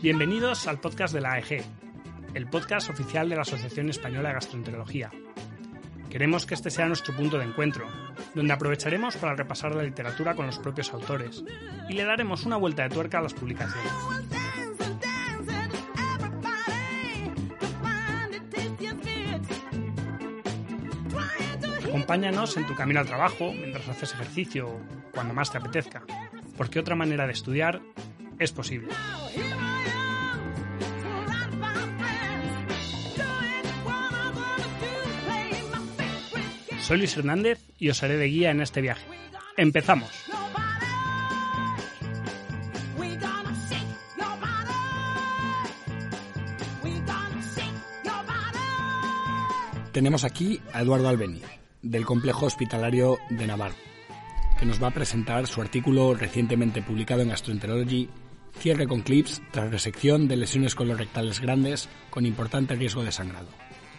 Bienvenidos al podcast de la AEG, el podcast oficial de la Asociación Española de Gastroenterología. Queremos que este sea nuestro punto de encuentro, donde aprovecharemos para repasar la literatura con los propios autores y le daremos una vuelta de tuerca a las publicaciones. Acompáñanos en tu camino al trabajo, mientras haces ejercicio o cuando más te apetezca, porque otra manera de estudiar es posible. Soy Luis Hernández y os haré de guía en este viaje. ¡Empezamos! Tenemos aquí a Eduardo Albeni, del Complejo Hospitalario de Navarro, que nos va a presentar su artículo recientemente publicado en Gastroenterology, Cierre con clips tras resección de lesiones colorectales grandes con importante riesgo de sangrado.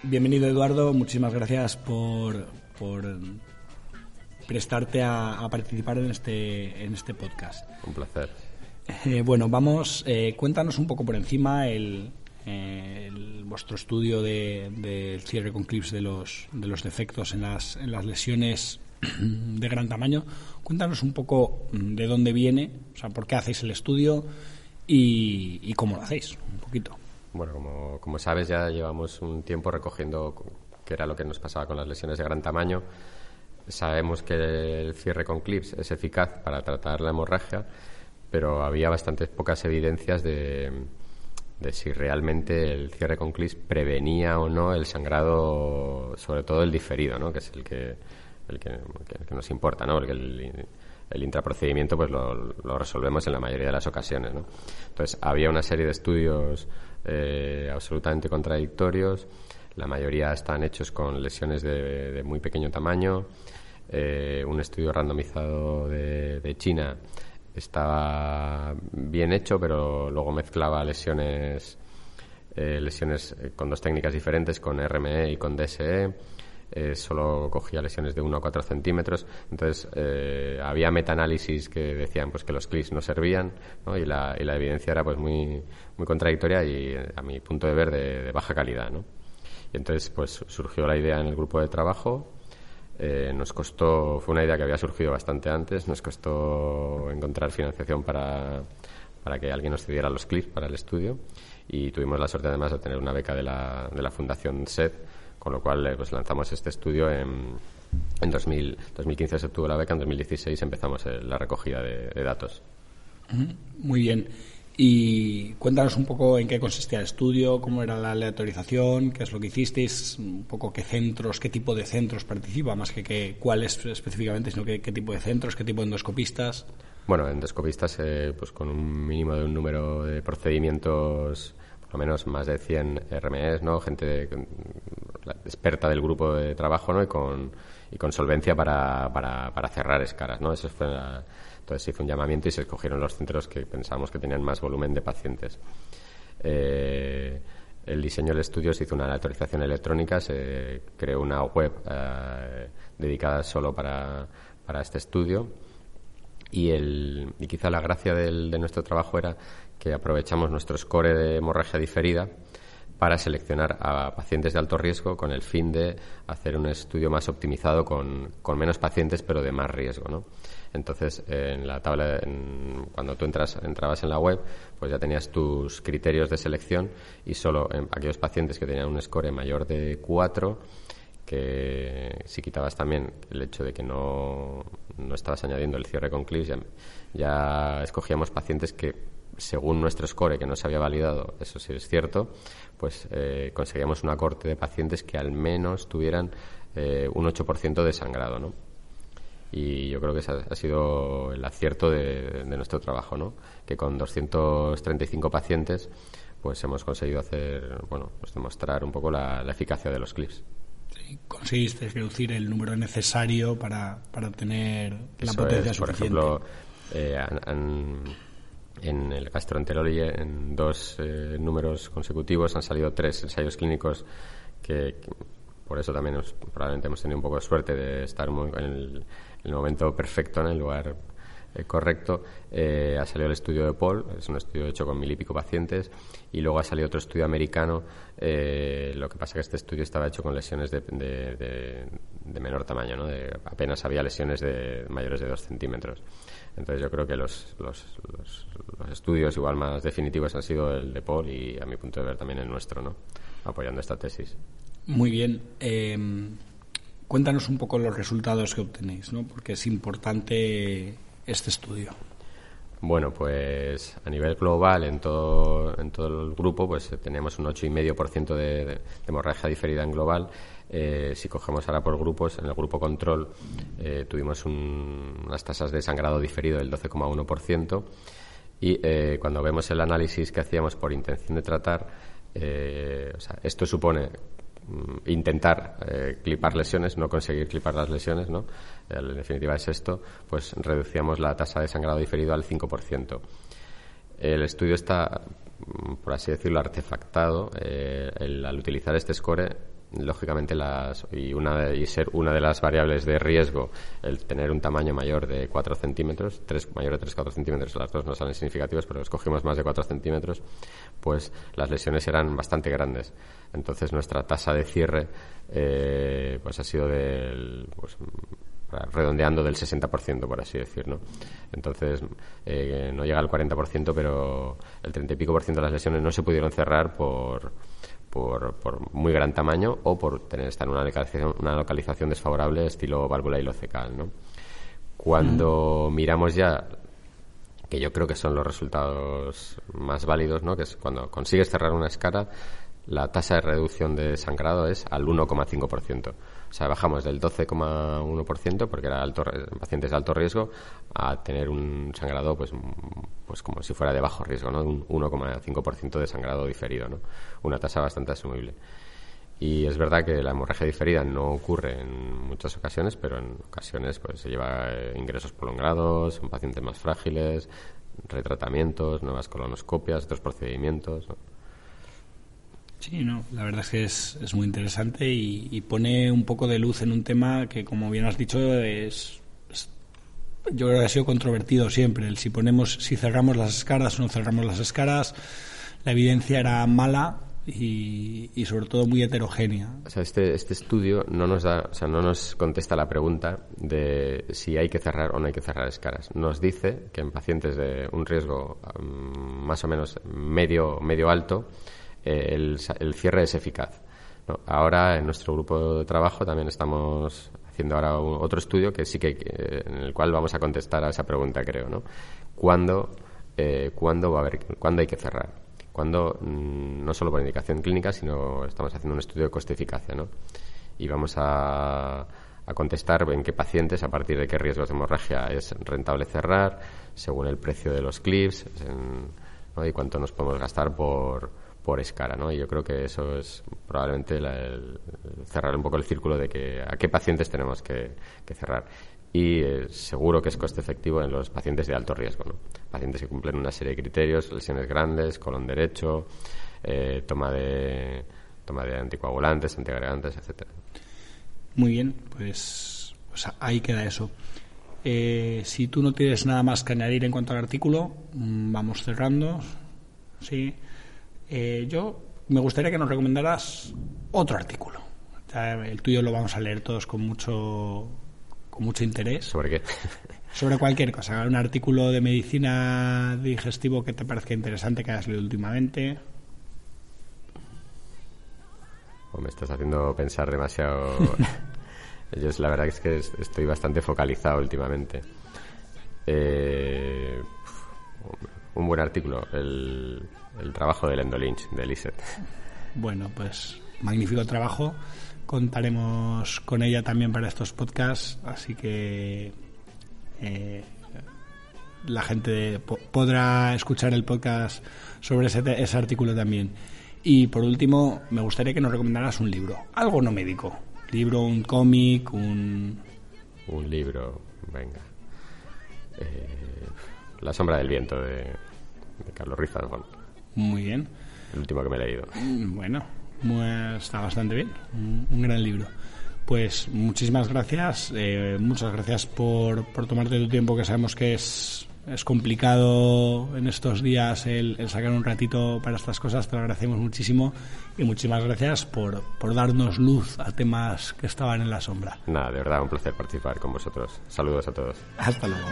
Bienvenido Eduardo, muchísimas gracias por, por prestarte a, a participar en este, en este podcast. Un placer. Eh, bueno, vamos, eh, cuéntanos un poco por encima el, eh, el- vuestro estudio de- del cierre con clips de los, de los defectos en las, en las lesiones de gran tamaño. Cuéntanos un poco de dónde viene, o sea, por qué hacéis el estudio y, y cómo lo hacéis, un poquito. Bueno, como, como sabes, ya llevamos un tiempo recogiendo qué era lo que nos pasaba con las lesiones de gran tamaño. Sabemos que el cierre con clips es eficaz para tratar la hemorragia, pero había bastantes pocas evidencias de, de si realmente el cierre con clips prevenía o no el sangrado, sobre todo el diferido, ¿no? que es el que, el que, que- que nos importa, ¿no? porque el, el intraprocedimiento pues lo, lo resolvemos en la mayoría de las ocasiones. ¿no? Entonces, había una serie de estudios eh, absolutamente contradictorios. La mayoría están hechos con lesiones de, de muy pequeño tamaño. Eh, un estudio randomizado de, de China estaba bien hecho, pero luego mezclaba lesiones, eh, lesiones eh, con dos técnicas diferentes, con RME y con DSE. Eh, solo cogía lesiones de 1 a 4 centímetros. Entonces, eh, había metaanálisis que decían pues, que los clics no servían. Y, la, y la evidencia era pues, muy, muy contradictoria y, a mi punto de ver, de, de baja calidad. ¿no? Y entonces pues, surgió la idea en el grupo de trabajo. Eh, nos costó, fue una idea que había surgido bastante antes, nos costó encontrar financiación para, para que alguien nos cediera los clips para el estudio y tuvimos la suerte además de tener una beca de la, de la Fundación SED, con lo cual eh, pues lanzamos este estudio en, en 2000, 2015 se obtuvo la beca, en 2016 empezamos eh, la recogida de, de datos. Muy bien. Y cuéntanos un poco en qué consistía el estudio, cómo era la aleatorización, qué es lo que hicisteis, un poco qué centros, qué tipo de centros participa, más que, que cuáles específicamente, sino qué, qué tipo de centros, qué tipo de endoscopistas. Bueno, endoscopistas eh, pues con un mínimo de un número de procedimientos, por lo menos más de 100 RMEs, ¿no? Gente experta del grupo de trabajo, ¿no? Y con, y con solvencia para, para, cerrar escaras, ¿no? Eso fue la- entonces se hizo un llamamiento y se escogieron los centros que pensábamos que tenían más volumen de pacientes. Eh, el diseño del estudio se hizo una autorización electrónica, se creó una web eh, dedicada solo para, para este estudio y, el, y quizá la gracia del- de nuestro trabajo era que aprovechamos nuestro score de hemorragia diferida para seleccionar a pacientes de alto riesgo con el fin de hacer un estudio más optimizado con, con menos pacientes pero de más riesgo. ¿no? Entonces, en la tabla, en- cuando tú entras, entrabas en la web, pues ya tenías tus criterios de selección y solo en aquellos pacientes que tenían un score mayor de 4 que si quitabas también el hecho de que no, no estabas añadiendo el cierre con clips, ya, escogíamos pacientes que según nuestro score, que no se había validado, eso sí es cierto, pues eh, conseguíamos una corte de pacientes que al menos tuvieran eh, un 8% de sangrado, ¿no? Y yo creo que ese ha, sido el acierto de, nuestro trabajo, ¿no? Que con 235 pacientes, pues hemos conseguido hacer, bueno, pues demostrar un poco la eficacia de los clips. Sí, conseguiste reducir el número necesario para, para obtener la Eso potencia es, por suficiente. ejemplo, eh, en el gastroenterology, en dos eh, números consecutivos, han salido tres ensayos clínicos que, que por eso también probablemente hemos tenido un poco de suerte de estar muy- en el, en el momento perfecto, en el lugar correcto. Eh, ha salido el estudio de Paul, es un estudio hecho con mil y pico pacientes, y luego ha salido otro estudio americano. eh, lo que pasa que este estudio estaba hecho con lesiones de, de- de- menor tamaño, ¿no? Apenas había lesiones de mayores de dos centímetros. Entonces yo creo que los, los, los- los estudios igual más definitivos han sido el de Paul y a mi punto de ver también el nuestro, ¿no? Apoyando esta tesis. Muy bien. Eh, cuéntanos un poco los resultados que obtenéis, ¿no? Porque es importante este estudio. Bueno, pues a nivel global, en todo, en todo el grupo, pues tenemos un 8,5% de, de, hemorragia diferida en global. Eh, si cogemos ahora por grupos, en el grupo control eh, tuvimos un- unas tasas de sangrado diferido del 12,1%. Y eh, cuando vemos el análisis que hacíamos por intención de tratar, o sea, esto supone intentar eh, clipar lesiones, no conseguir clipar las lesiones, ¿no? En definitiva es esto, pues reducíamos la tasa de sangrado diferido al 5%. El estudio está, mm, por así decirlo, artefactado. eh, el- al utilizar este score, lógicamente, las, y, una y ser una de las variables de riesgo, el tener un tamaño mayor de 4 centímetros, tres, mayor de 3-4 centímetros, las dos no salen significativos, pero escogimos más de 4 centímetros, pues las lesiones eran bastante grandes. Entonces nuestra tasa de cierre eh, pues ha sido del, pues, redondeando del 60%, por así decirlo. Entonces, eh, no llega al 40%, pero el 30 y pico por ciento de las lesiones no se pudieron cerrar por, por, por muy gran tamaño o por tener estar en una localización, una localización desfavorable estilo válvula ilocecal, ¿no? Cuando miramos ya que yo creo que son los resultados más válidos, ¿no? Que es cuando consigues cerrar una escara, la tasa de reducción de sangrado es al 1,5%. O sea, bajamos del 12,1%, porque era alto, pacientes de alto riesgo, a tener un sangrado, pues, pues como si fuera de bajo riesgo, ¿no? Un 1,5% de sangrado diferido, ¿no? Una tasa bastante asumible. Y es verdad que la hemorragia diferida no ocurre en muchas ocasiones, pero en ocasiones pues se lleva eh, ingresos prolongados, son pacientes más frágiles, retratamientos, nuevas colonoscopias, otros procedimientos. Sí, no, la verdad es que es, es muy interesante y, y pone un poco de luz en un tema que, como bien has dicho, es, yo creo que ha sido controvertido siempre. El si ponemos, si cerramos las escaras o no cerramos las escaras, la evidencia era mala y, y sobre todo muy heterogénea. O sea, este, este estudio no nos da, o sea, no nos contesta la pregunta de si hay que cerrar o no hay que cerrar escaras. Nos dice que en pacientes de un riesgo mm, más o menos medio, medio alto, eh, el, el cierre es eficaz. Ahora, en nuestro grupo de trabajo también estamos haciendo ahora un- otro estudio que sí que, que- en el cual vamos a contestar a esa pregunta, creo, ¿no? ¿Cuándo, eh, ¿cuándo va a haber, cuándo hay que cerrar? Cuando mm, no solo por indicación clínica, sino estamos haciendo un estudio de coste-eficacia, ¿no? Y vamos a, a contestar en qué pacientes, a partir de qué riesgos de hemorragia es rentable cerrar, según el precio de los clips, en- ¿no? y cuánto nos podemos gastar por, por escara, ¿no? Y yo creo que eso es probablemente la- el- cerrar un poco el círculo de que a qué pacientes tenemos que, que cerrar. Y eh, seguro que es coste efectivo en los pacientes de alto riesgo, ¿no? Pacientes que cumplen una serie de criterios, lesiones grandes, colon derecho, eh, toma de toma de anticoagulantes, antiagregantes, etcétera. Muy bien, pues, pues ahí queda eso. Eh, si tú no tienes nada más que añadir en cuanto al artículo, mm, vamos cerrando. Sí. Eh, yo me gustaría que nos recomendaras otro artículo. El tuyo lo vamos a leer todos con mucho, con mucho interés. ¿Sobre qué? Sobre cualquier cosa. Un artículo de medicina digestivo que te parezca interesante que hayas leído últimamente. O me estás haciendo pensar demasiado. Yo la verdad es que es- estoy bastante focalizado últimamente. Eh, un buen artículo, el, el trabajo de Lendo Lynch, de Lisset. Bueno, pues magnífico trabajo. Contaremos con ella también para estos podcasts, así que eh, la gente po- podrá escuchar el podcast sobre ese, ese artículo también. Y por último, me gustaría que nos recomendaras un libro, algo no médico. Libro, un cómic, un... Un libro, venga. Eh, La sombra del viento de, de Carlos Ruiz Zafón, Muy bien. el último que me he leído. Mm, Bueno, está bastante bien. Un, un gran libro. Pues muchísimas gracias. eh, muchas gracias por, por tomarte tu tiempo, que sabemos que es, es complicado en estos días el, el sacar un ratito para estas cosas. Te lo agradecemos muchísimo. Y muchísimas gracias por, por darnos luz a temas que estaban en la sombra. Nada, de verdad, un placer participar con vosotros. Saludos a todos. Hasta luego.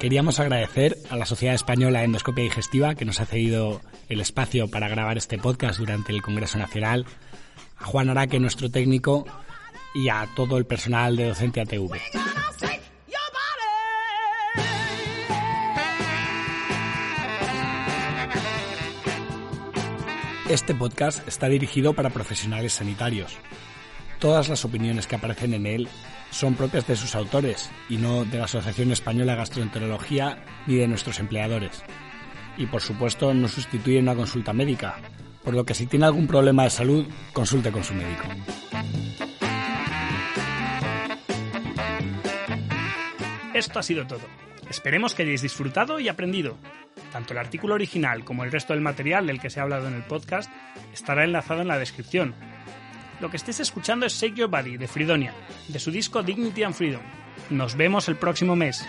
Queríamos agradecer a la Sociedad Española de Endoscopia Digestiva que nos ha cedido el espacio para grabar este podcast durante el Congreso Nacional, a Juan Araque, nuestro técnico, y a todo el personal de Docente ATV. Este podcast está dirigido para profesionales sanitarios. Todas las opiniones que aparecen en él son propias de sus autores y no de la Asociación Española de Gastroenterología ni de nuestros empleadores. Y por supuesto no sustituye una consulta médica, por lo que si tiene algún problema de salud, consulte con su médico. Esto ha sido todo. Esperemos que hayáis disfrutado y aprendido. Tanto el artículo original como el resto del material del que se ha hablado en el podcast estará enlazado en la descripción. Lo que estéis escuchando es Shake Your Body de Fridonia, de su disco Dignity and Freedom. Nos vemos el próximo mes.